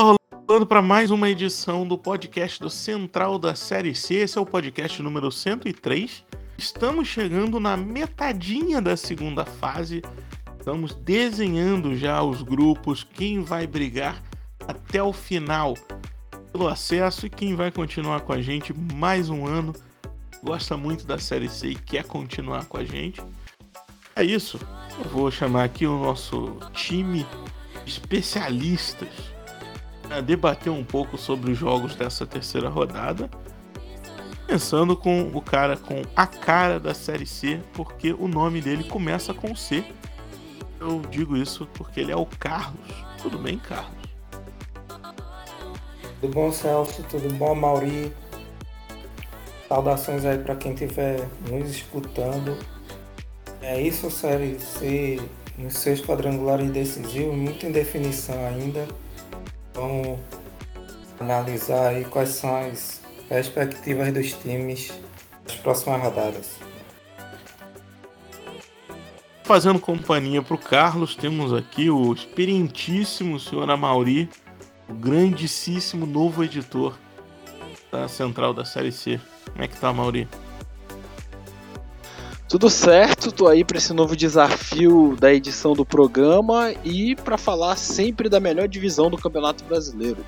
Rolando para mais uma edição do podcast do Central da Série C. Esse é o podcast número 103. Estamos chegando na metadinha da segunda fase. Estamos desenhando já os grupos, quem vai brigar até o final pelo acesso e quem vai continuar com a gente mais um ano. Gosta muito da Série C e quer continuar com a gente. É isso. Eu vou chamar aqui o nosso time especialistas a debater um pouco sobre os jogos dessa terceira rodada. Pensando com o cara com a cara da Série C, porque o nome dele começa com C. Eu digo isso porque ele é o Carlos. Tudo bem, Carlos? Tudo bom, Celso? Tudo bom, Mauri? Saudações aí para quem estiver nos escutando. É isso, Série C, nos seus quadrangulares decisivos, muito em definição ainda. Vamos analisar aí quais são as perspectivas dos times nas próximas rodadas. Fazendo companhia para o Carlos, temos aqui o experientíssimo senhor Amauri, o grandíssimo novo editor da Central da Série C. Como é que tá, Amauri? Tudo certo, tô aí para esse novo desafio da edição do programa e para falar sempre da melhor divisão do Campeonato Brasileiro.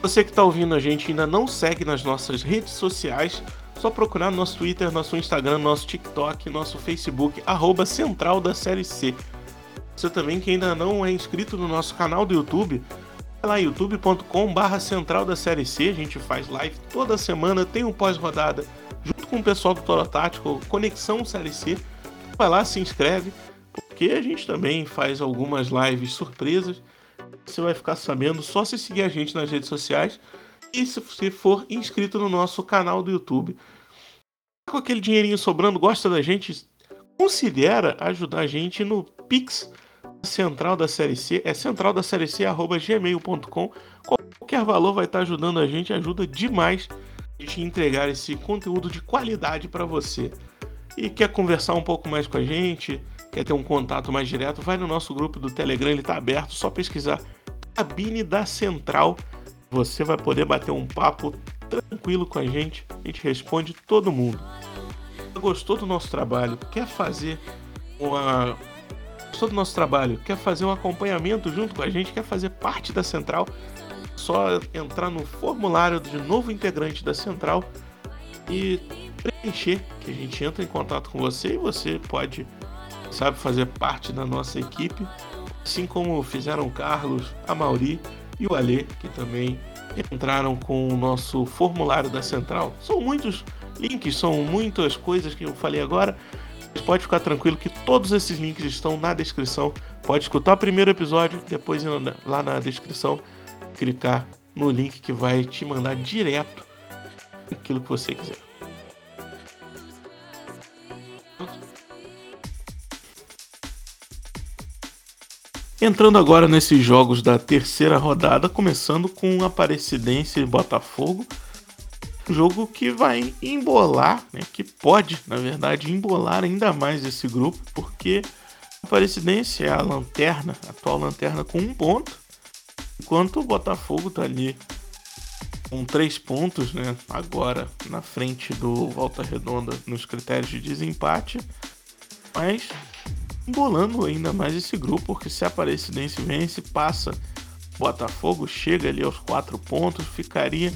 Você que está ouvindo a gente ainda não segue nas nossas redes sociais, só procurar no nosso Twitter, nosso Instagram, nosso TikTok, nosso Facebook, arroba Central da Série C. Você também que ainda não é inscrito no nosso canal do YouTube, vai lá youtube.com barra Central da Série C, a gente faz live toda semana, tem um pós-rodada com o pessoal do Toro Tático, Conexão CLC. Vai lá, se inscreve, porque a gente também faz algumas lives surpresas. Você vai ficar sabendo só se seguir a gente nas redes sociais e se você for inscrito no nosso canal do YouTube. Com aquele dinheirinho sobrando, gosta da gente, considera ajudar a gente no Pix Central da Série C, é central da série C, arroba gmail.com. Qualquer valor vai estar ajudando a gente, ajuda demais gente entregar esse conteúdo de qualidade para você. E quer conversar um pouco mais com a gente, quer ter um contato mais direto, vai no nosso grupo do Telegram, ele está aberto, só pesquisar Cabine da Central. Você vai poder bater um papo tranquilo com a gente, a gente responde todo mundo. Gostou do nosso trabalho? Quer fazer uma gostou do nosso trabalho? Quer fazer um acompanhamento junto com a gente? Quer fazer parte da Central? Só entrar no formulário de novo integrante da central e preencher, que a gente entra em contato com você e você pode, sabe, fazer parte da nossa equipe, assim como fizeram o Carlos, a Mauri e o Alê, que também entraram com o nosso formulário da central. São muitos links, são muitas coisas que eu falei agora. Mas pode ficar tranquilo que todos esses links estão na descrição. Pode escutar o primeiro episódio, depois lá na descrição clicar no link que vai te mandar direto aquilo que você quiser. Entrando agora nesses jogos da terceira rodada, começando com Aparecidense e Botafogo. Um jogo que vai embolar, né, que pode, na verdade, embolar ainda mais esse grupo, porque Aparecidense é a lanterna, a atual lanterna com um ponto, Enquanto o Botafogo tá ali com três pontos, né? Agora na frente do Volta Redonda nos critérios de desempate, mas embolando ainda mais esse grupo, porque se a Aparecidense vence, passa Botafogo, chega ali aos quatro pontos, ficaria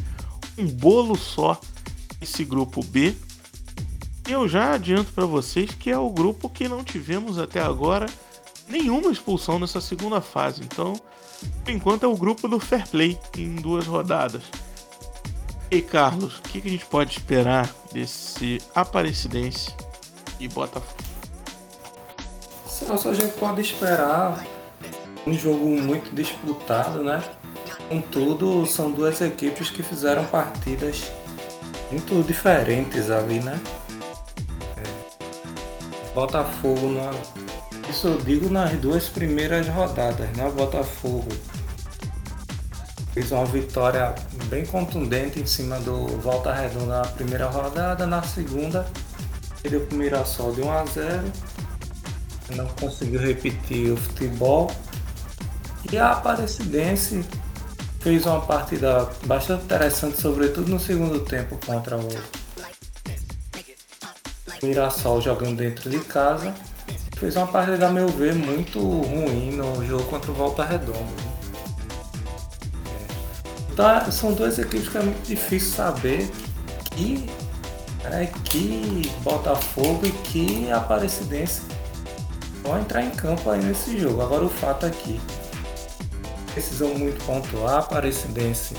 um bolo só esse grupo B. Eu já adianto para vocês que é o grupo que não tivemos até agora nenhuma expulsão nessa segunda fase. Então, por enquanto é o grupo do Fair Play em duas rodadas. E Carlos, o que, que a gente pode esperar desse Aparecidense e Botafogo? Nossa, a gente pode esperar um jogo muito disputado, né? Contudo, são duas equipes que fizeram partidas muito diferentes ali, né? É, Botafogo numa isso eu digo nas duas primeiras rodadas, né? O Botafogo fez uma vitória bem contundente em cima do Volta Redonda na primeira rodada, na segunda perdeu para o Mirassol de 1 a 0 não conseguiu repetir o futebol E a Aparecidense fez uma partida bastante interessante, sobretudo no segundo tempo contra o Mirassol jogando dentro de casa. Fez uma partida, a meu ver, muito ruim no jogo contra o Volta Redonda. Então, são duas equipes que é muito difícil saber que, é, que Botafogo e que Aparecidense vão entrar em campo aí nesse jogo. Agora o fato aqui, é precisam muito pontuar, Aparecidense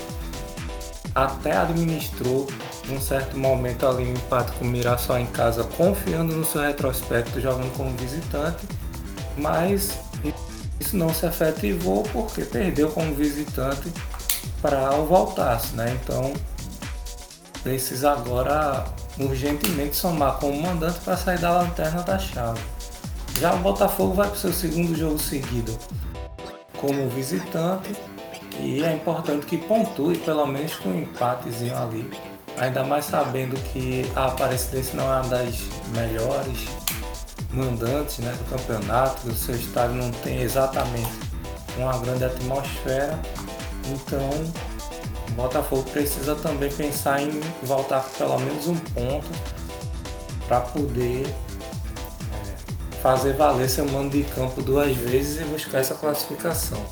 até administrou num certo momento ali um empate com o Mirassol em casa, confiando no seu retrospecto, jogando como visitante, mas isso não se efetivou porque perdeu como visitante para o Voltaço, né? Então precisa agora urgentemente somar como mandante para sair da lanterna da chave. Já o Botafogo vai para o seu segundo jogo seguido como visitante e é importante que pontue pelo menos com um empatezinho ali. Ainda mais sabendo que a Aparecidense não é uma das melhores mandantes né, do campeonato, o seu estádio não tem exatamente uma grande atmosfera. Então o Botafogo precisa também pensar em voltar pelo menos um ponto para poder fazer valer seu mando de campo duas vezes e buscar essa classificação.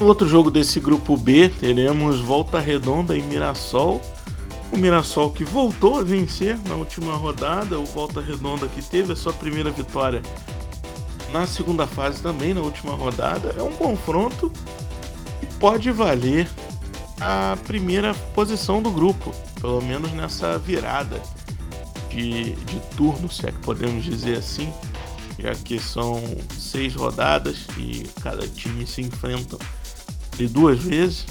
No outro jogo desse grupo B, teremos Volta Redonda e Mirassol. O Mirassol que voltou a vencer na última rodada, o Volta Redonda que teve a sua primeira vitória na segunda fase também, na última rodada. É um confronto que pode valer a primeira posição do grupo, pelo menos nessa virada de, de turno, se é que podemos dizer assim, já que são seis rodadas e cada time se enfrenta de duas vezes.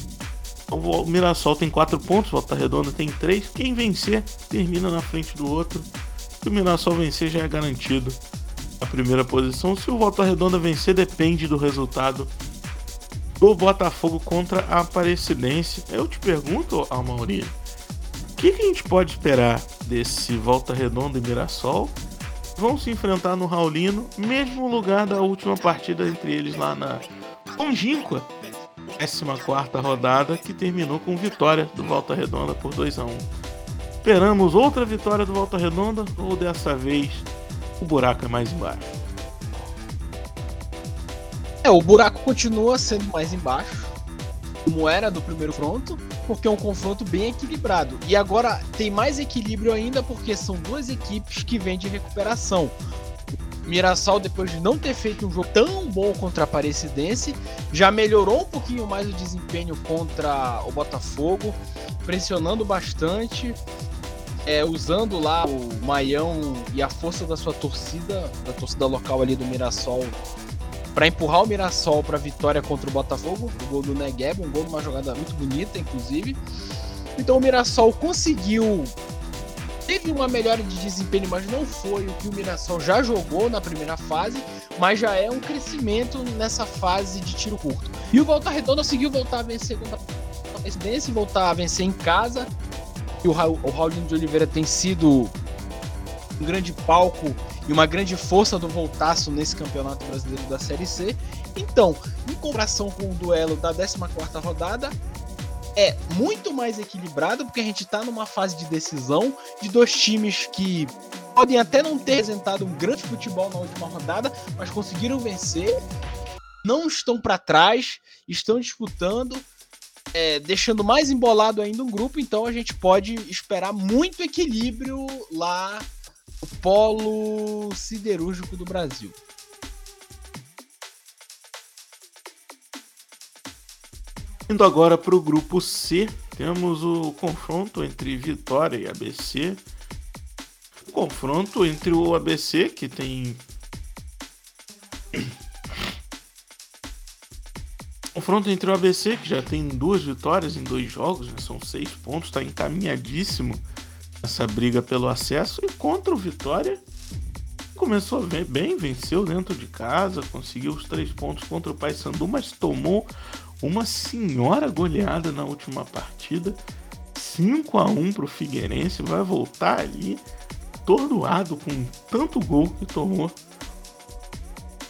O Mirassol tem quatro pontos, Volta Redonda tem três. Quem vencer termina na frente do outro. Se o Mirassol vencer, já é garantido a primeira posição. Se o Volta Redonda vencer, depende do resultado do Botafogo contra a Aparecidense. Eu te pergunto, Almauri, o que, que, a gente pode esperar desse Volta Redonda e Mirassol? Vão se enfrentar no Raulino, mesmo lugar da última partida entre eles lá na longínqua 14 rodada, que terminou com vitória do Volta Redonda por 2 a 1 Esperamos outra vitória do Volta Redonda ou dessa vez o buraco é mais embaixo? É, o buraco continua sendo mais embaixo, como era do primeiro confronto, porque é um confronto bem equilibrado. E agora tem mais equilíbrio ainda porque são duas equipes que vêm de recuperação. Mirassol, depois de não ter feito um jogo tão bom contra a Aparecidense, já melhorou um pouquinho mais o desempenho contra o Botafogo, pressionando bastante, é, usando lá o Maião e a força da sua torcida, da torcida local ali do Mirassol, para empurrar o Mirassol para vitória contra o Botafogo, o gol do Negueb, um gol de uma jogada muito bonita, inclusive. Então o Mirassol conseguiu teve uma melhora de desempenho, mas não foi o que o Mirassol já jogou na primeira fase, mas já é um crescimento nessa fase de tiro curto. E o Volta Redonda conseguiu voltar a vencer contra a Presidência, voltar a vencer em casa. E o, Raul, o Raulinho de Oliveira tem sido um grande palco e uma grande força do Voltaço nesse campeonato brasileiro da Série C. Então, em comparação com o duelo da 14 rodada, é muito mais equilibrado, porque a gente está numa fase de decisão de dois times que podem até não ter apresentado um grande futebol na última rodada, mas conseguiram vencer, não estão para trás, estão disputando, é, deixando mais embolado ainda um grupo, então a gente pode esperar muito equilíbrio lá o polo siderúrgico do Brasil. Indo agora para o grupo C, temos o confronto entre Vitória e ABC. O confronto entre o ABC, que tem. confronto entre o ABC, que já tem duas vitórias em dois jogos, né? são seis pontos, está encaminhadíssimo essa briga pelo acesso e contra o Vitória começou bem, venceu dentro de casa, conseguiu os três pontos contra o Paysandu, mas tomou uma senhora goleada na última partida, 5 a 1 para o Figueirense, vai voltar ali tordoado com tanto gol que tomou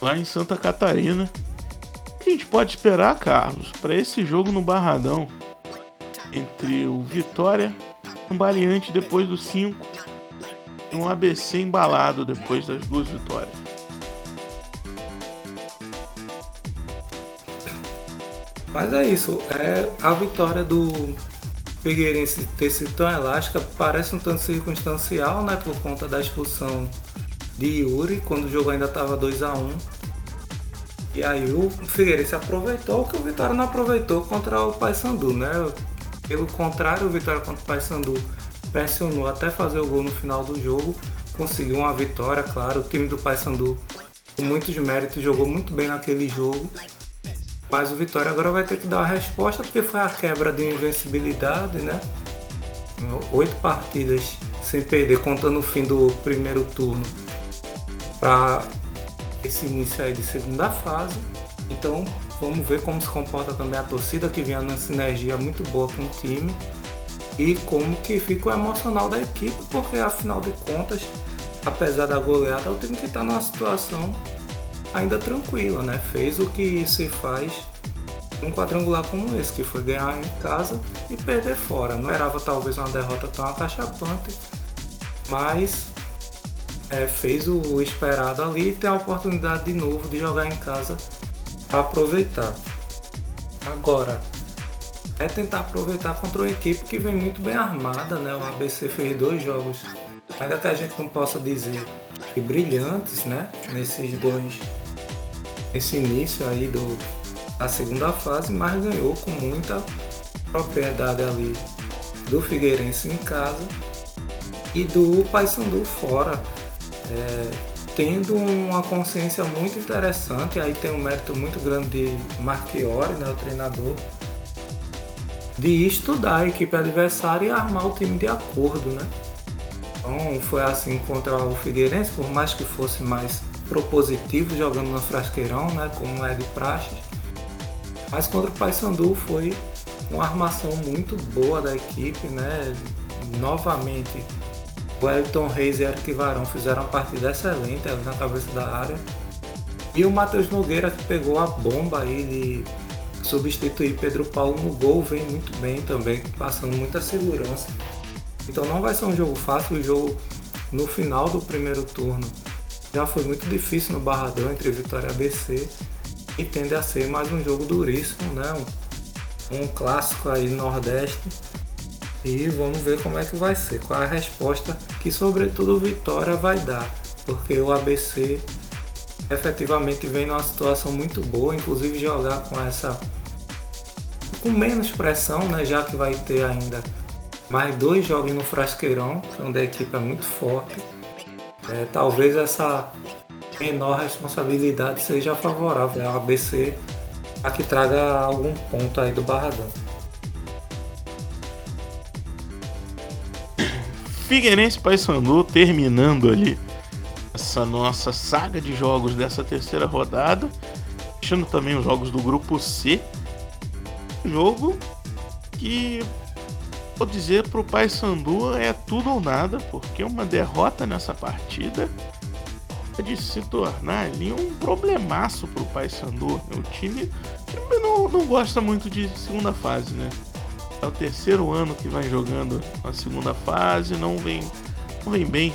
lá em Santa Catarina. O que a gente pode esperar, Carlos, para esse jogo no Barradão entre o Vitória um Baleante depois do 5 e um ABC embalado depois das duas vitórias? Mas é isso, é a vitória do Figueirense ter sido tão elástica parece um tanto circunstancial, né, por conta da expulsão de Yuri, quando o jogo ainda estava 2 a 1 E aí o Figueirense aproveitou o que o Vitória não aproveitou contra o Paysandu, né? Pelo contrário, o Vitória contra o Paysandu pressionou até fazer o gol no final do jogo, conseguiu uma vitória, claro. O time do Paysandu, com muitos méritos, jogou muito bem naquele jogo. Mas o Vitória agora vai ter que dar uma resposta porque foi a quebra de invencibilidade, né? Oito partidas sem perder, contando o fim do primeiro turno para esse início aí de segunda fase. Então vamos ver como se comporta também a torcida que vinha numa sinergia muito boa com o time e como que fica o emocional da equipe, porque afinal de contas, apesar da goleada, o time que está numa situação ainda tranquila, né? Fez o que se faz um quadrangular como esse, que foi ganhar em casa e perder fora. Não esperava talvez uma derrota tão acachapante, mas é, fez o esperado ali e tem a oportunidade de novo de jogar em casa para aproveitar. Agora, é tentar aproveitar contra uma equipe que vem muito bem armada, né? O ABC fez dois jogos, ainda que a gente não possa dizer que brilhantes, né? Nesses dois, esse início aí do, da segunda fase, mas ganhou com muita propriedade ali do Figueirense em casa e do Paysandu fora é, tendo uma consciência muito interessante, aí tem um mérito muito grande de Marchiori, né, o treinador, de estudar a equipe adversária e armar o time de acordo, né? Então foi assim contra o Figueirense, por mais que fosse mais propositivo jogando no Frasqueirão, né, como é de praxe, mas contra o Paysandu foi uma armação muito boa da equipe, né? Novamente o Elton Reis e Eric Varão fizeram uma partida excelente na cabeça da área. E o Matheus Nogueira que pegou a bomba aí de substituir Pedro Paulo no gol vem muito bem também, passando muita segurança. Então não vai ser um jogo fácil, o jogo no final do primeiro turno já foi muito difícil no Barradão entre Vitória e ABC e tende a ser mais um jogo duríssimo, né? Um, um clássico aí no Nordeste e vamos ver como é que vai ser, qual é a resposta que sobretudo Vitória vai dar, porque o ABC efetivamente vem numa situação muito boa, inclusive jogar com essa com menos pressão, né, já que vai ter ainda mais dois jogos no Frasqueirão, onde a equipe é muito forte. É, talvez essa menor responsabilidade seja favorável ao ABC a que traga algum ponto aí do Barradão. Figueirense Paysandu terminando ali essa nossa saga de jogos dessa terceira rodada, deixando também os jogos do grupo C. Jogo que vou dizer pro Paysandu é tudo ou nada, porque uma derrota nessa partida pode se tornar ali um problemaço pro Paysandu. O time, o time não, não gosta muito de segunda fase, né? É o terceiro ano que vai jogando a segunda fase, não vem, não vem bem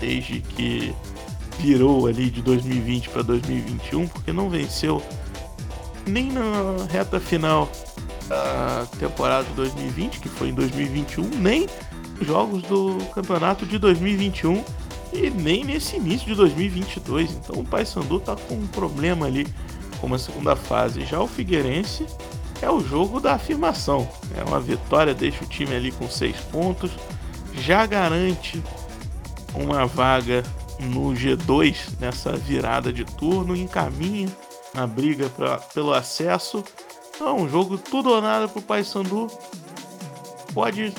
desde que virou ali de 2020 para 2021, porque não venceu nem na reta final da temporada de 2020, que foi em 2021, nem jogos do campeonato de 2021 e nem nesse início de 2022. Então o Paysandu tá com um problema ali como a segunda fase. Já o Figueirense é o jogo da afirmação. É uma vitória, deixa o time ali com seis pontos, já garante uma vaga no G2 nessa virada de turno, encaminha na briga pra, pelo acesso. Então, um jogo tudo ou nada para o Paysandu. Pode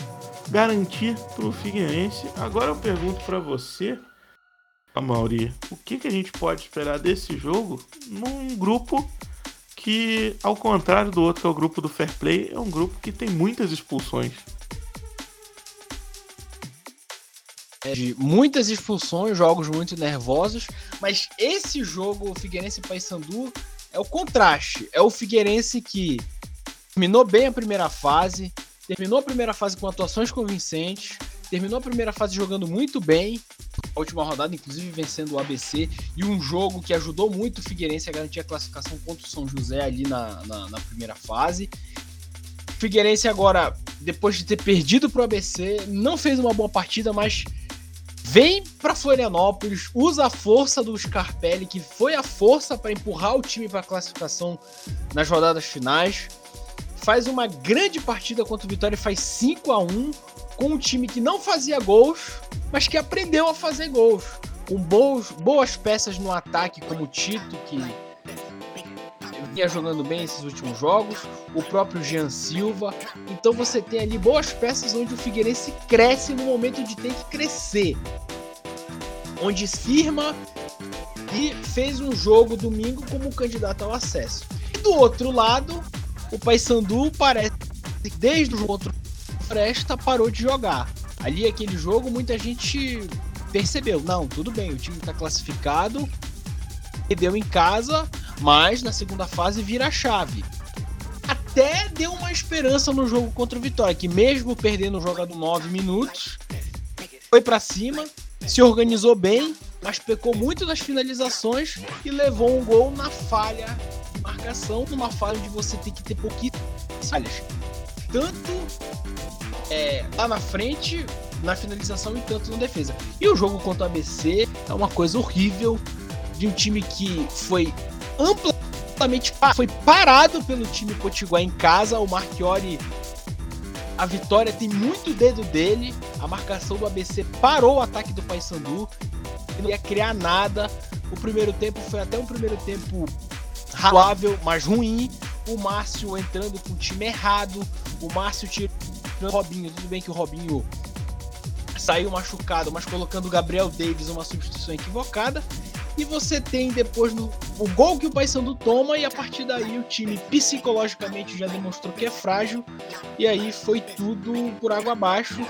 garantir para o Figueirense. Agora eu pergunto para você, Mauri, o que, que a gente pode esperar desse jogo num grupo que, ao contrário do outro, que é o grupo do Fair Play, é um grupo que tem muitas expulsões. de muitas expulsões, jogos muito nervosos, mas esse jogo, o Figueirense Paysandu, é o contraste. É o Figueirense que terminou bem a primeira fase, terminou a primeira fase com atuações convincentes, terminou a primeira fase jogando muito bem, a última rodada, inclusive vencendo o ABC, e um jogo que ajudou muito o Figueirense a garantir a classificação contra o São José ali na, na, na primeira fase. Figueirense agora, depois de ter perdido para o ABC, não fez uma boa partida, mas vem para Florianópolis, usa a força do Scarpelli, que foi a força para empurrar o time para a classificação nas rodadas finais. Faz uma grande partida contra o Vitória e faz 5 a 1 com um time que não fazia gols, mas que aprendeu a fazer gols. Com boas, boas peças no ataque, como o Tito, que vinha jogando bem esses últimos jogos, o próprio Jean Silva. Então você tem ali boas peças onde o Figueirense cresce no momento de ter que crescer. Onde firma e fez um jogo domingo como candidato ao acesso. E do outro lado, o Paysandu parece que desde o jogo contra o Fresta parou de jogar. Ali aquele jogo muita gente percebeu, não, tudo bem, o time está classificado, perdeu em casa, mas na segunda fase vira a chave. Até deu uma esperança no jogo contra o Vitória, que mesmo perdendo o jogado 9 minutos, foi para cima, se organizou bem, mas pecou muito nas finalizações e levou um gol na falha de marcação, numa falha de você ter que ter pouquíssimas falhas. Tanto é, lá na frente, na finalização e tanto na defesa. E o jogo contra o ABC é uma coisa horrível de um time que foi amplamente foi parado pelo time Potiguar em casa. O Marchiori, a vitória tem muito dedo dele. A marcação do ABC parou o ataque do Paysandu. Não ia criar nada. O primeiro tempo foi até um primeiro tempo razoável, mas ruim. O Márcio entrando com o time errado. O Márcio tirando o Robinho. Tudo bem que o Robinho saiu machucado, mas colocando o Gabriel Davis uma substituição equivocada. E você tem depois no, o gol que o Paysandu toma e a partir daí o time psicologicamente já demonstrou que é frágil e aí foi tudo por água abaixo.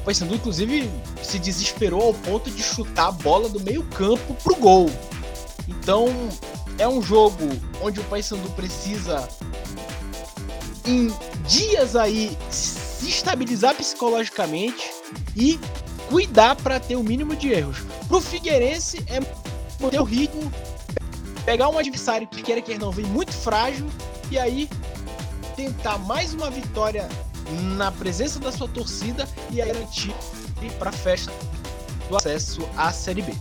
O Paysandu inclusive se desesperou ao ponto de chutar a bola do meio-campo pro gol. Então, é um jogo onde o Paysandu precisa em dias aí se estabilizar psicologicamente e cuidar para ter o mínimo de erros. Pro Figueirense é manter o ritmo, pegar um adversário que queira que não vem muito frágil e aí tentar mais uma vitória na presença da sua torcida e garantir para a festa do acesso à Série B.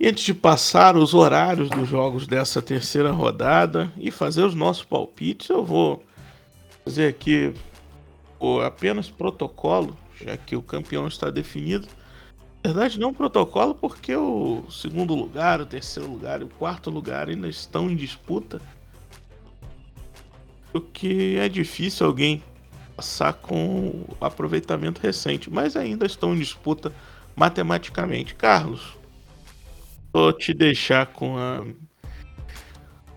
E antes de passar os horários dos jogos dessa terceira rodada e fazer os nossos palpites, eu vou fazer aqui apenas protocolo, já que o campeão está definido. Na verdade, não protocolo, porque o segundo lugar, o terceiro lugar e o quarto lugar ainda estão em disputa. O que é difícil alguém passar com o aproveitamento recente, mas ainda estão em disputa matematicamente. Carlos, vou te deixar com a.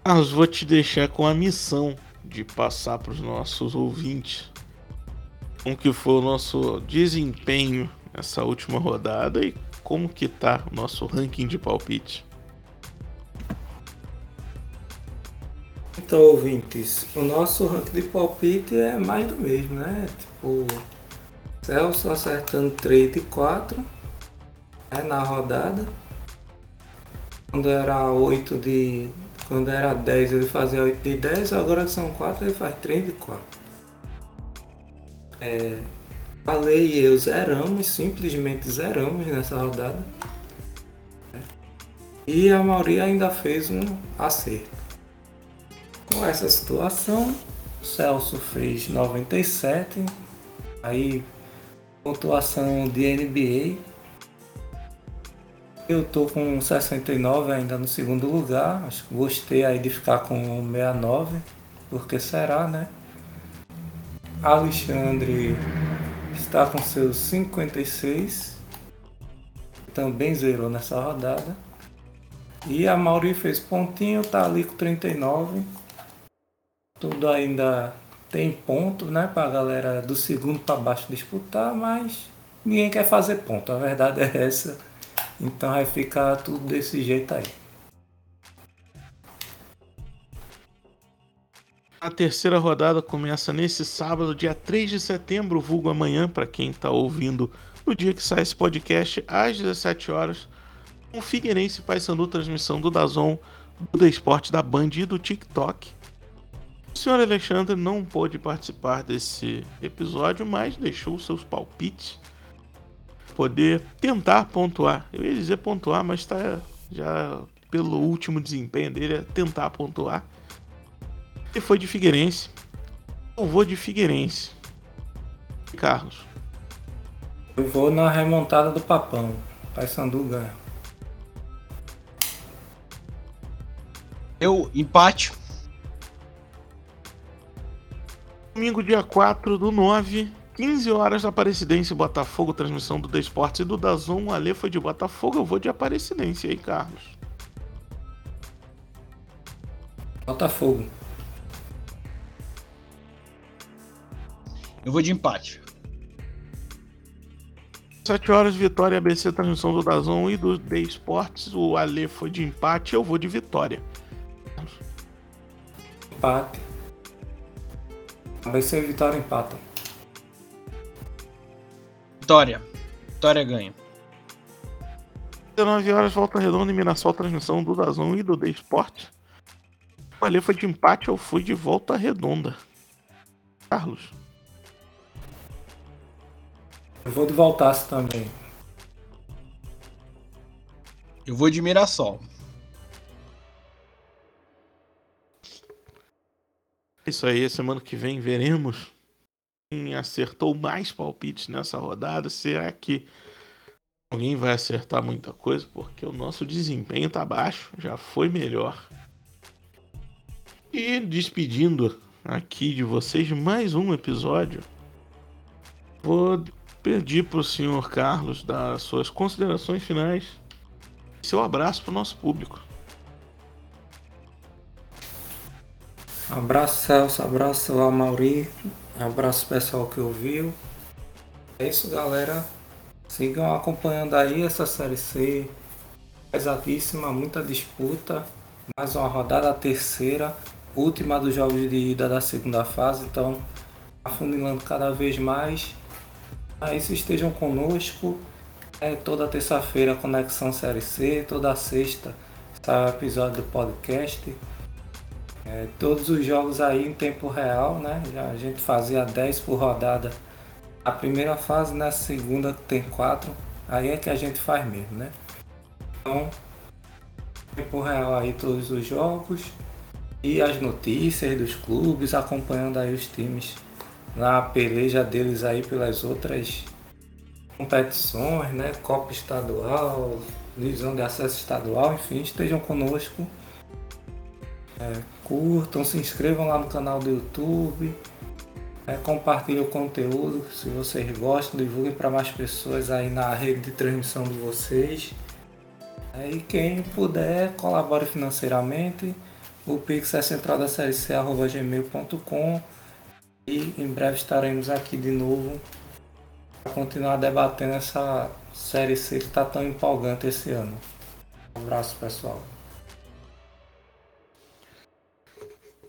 Carlos, vou te deixar com a missão de passar para os nossos ouvintes como que foi o nosso desempenho nessa última rodada e como que tá o nosso ranking de palpite. Então, ouvintes, o nosso ranking de palpite é mais do mesmo, né? Tipo, Celso acertando 3 de 4 né, na rodada. Quando era 8 de. Quando era 10 ele fazia 8 de 10, agora são 4 ele faz 3 de 4. É, Falei e eu zeramos, simplesmente zeramos nessa rodada. E a maioria ainda fez um acerto. Com essa situação, o Celso fez 97, aí pontuação de NBA. Eu tô com 69 ainda no segundo lugar, acho que gostei aí de ficar com 69, porque será, né? Alexandre está com seus 56, também zerou nessa rodada. E a Mauri fez pontinho, tá ali com 39. Tudo ainda tem ponto, né, pra galera do segundo para baixo disputar, mas ninguém quer fazer ponto. A verdade é essa. Então vai ficar tudo desse jeito aí. A terceira rodada começa nesse sábado, dia 3 de setembro, vulgo amanhã, para quem está ouvindo no dia que sai esse podcast, às 17 horas, com o Figueirense Paysandu, transmissão do Dazon, do The Esporte, da Band e do TikTok. O senhor Alexandre não pôde participar desse episódio, mas deixou seus palpites. Poder tentar pontuar. Eu ia dizer pontuar, mas está já pelo último desempenho dele, é tentar pontuar. Ele foi de Figueirense. Eu vou de Figueirense. Carlos. Eu vou na remontada do Papão. Paysandu ganha. Eu empate. Domingo, dia 4 do 9, 15 horas, Aparecidense Botafogo, transmissão do Desportes e do Dazon. O Ale foi de Botafogo, eu vou de Aparecidense aí, Carlos. Botafogo. Eu vou de empate. 7 horas, Vitória ABC, transmissão do Dazon e do The Esportes. O Ale foi de empate, eu vou de vitória. Empate. ABC e Vitória empatam. Vitória. Vitória ganha. 19 horas, Volta Redonda e Mirassol, transmissão do Dazon e do The Esportes. O Ale foi de empate, eu fui de Volta Redonda. Carlos. Eu vou de Voltasse também. Eu vou de Mirassol. Isso aí, semana que vem veremos quem acertou mais palpites nessa rodada. Será que alguém vai acertar muita coisa? Porque o nosso desempenho tá baixo, já foi melhor. E despedindo aqui de vocês mais um episódio, vou pedir para o senhor Carlos dar suas considerações finais seu abraço para o nosso público. Abraço Celso, abraço a Mauri, abraço pessoal que ouviu. É isso galera. Sigam acompanhando aí essa série C. Pesadíssima, muita disputa. Mais uma rodada, terceira, última dos jogos de ida da segunda fase. Então, afunilando cada vez mais. Aí se estejam conosco. É, toda terça-feira Conexão Série C, toda sexta sai o episódio do podcast. É, todos os jogos aí em tempo real, né? Já a gente fazia 10 por rodada. A primeira fase, na né? segunda tem 4. Aí é que a gente faz mesmo, né? Então, tempo real aí todos os jogos e as notícias dos clubes, acompanhando aí os times na peleja deles aí pelas outras competições, né? Copa Estadual, divisão de acesso estadual, enfim, estejam conosco. É, curtam, se inscrevam lá no canal do YouTube, é, compartilhem o conteúdo se vocês gostam, divulguem para mais pessoas aí na rede de transmissão de vocês. É, e quem puder, colabore financeiramente. O Pix é central da série C@gmail.com e em breve estaremos aqui de novo para continuar debatendo essa série C que está tão empolgante esse ano. Um abraço pessoal.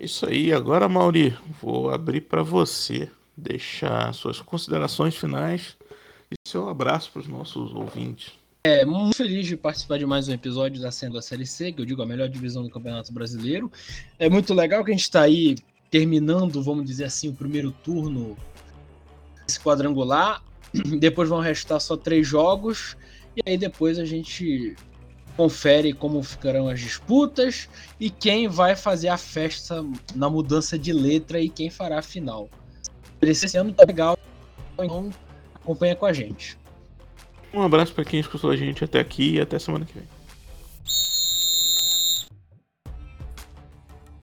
Isso aí, agora Mauri, vou abrir para você deixar suas considerações finais e seu abraço para os nossos ouvintes. É, muito feliz de participar de mais um episódio da Sendo a Série C, que eu digo a melhor divisão do Campeonato Brasileiro. É muito legal que a gente está aí terminando, vamos dizer assim, o primeiro turno desse quadrangular. Depois vão restar só três jogos. E aí depois a gente confere como ficarão as disputas e quem vai fazer a festa na mudança de letra e quem fará a final. Esse ano tá legal, então acompanha com a gente. Um abraço para quem escutou a gente até aqui e até semana que vem.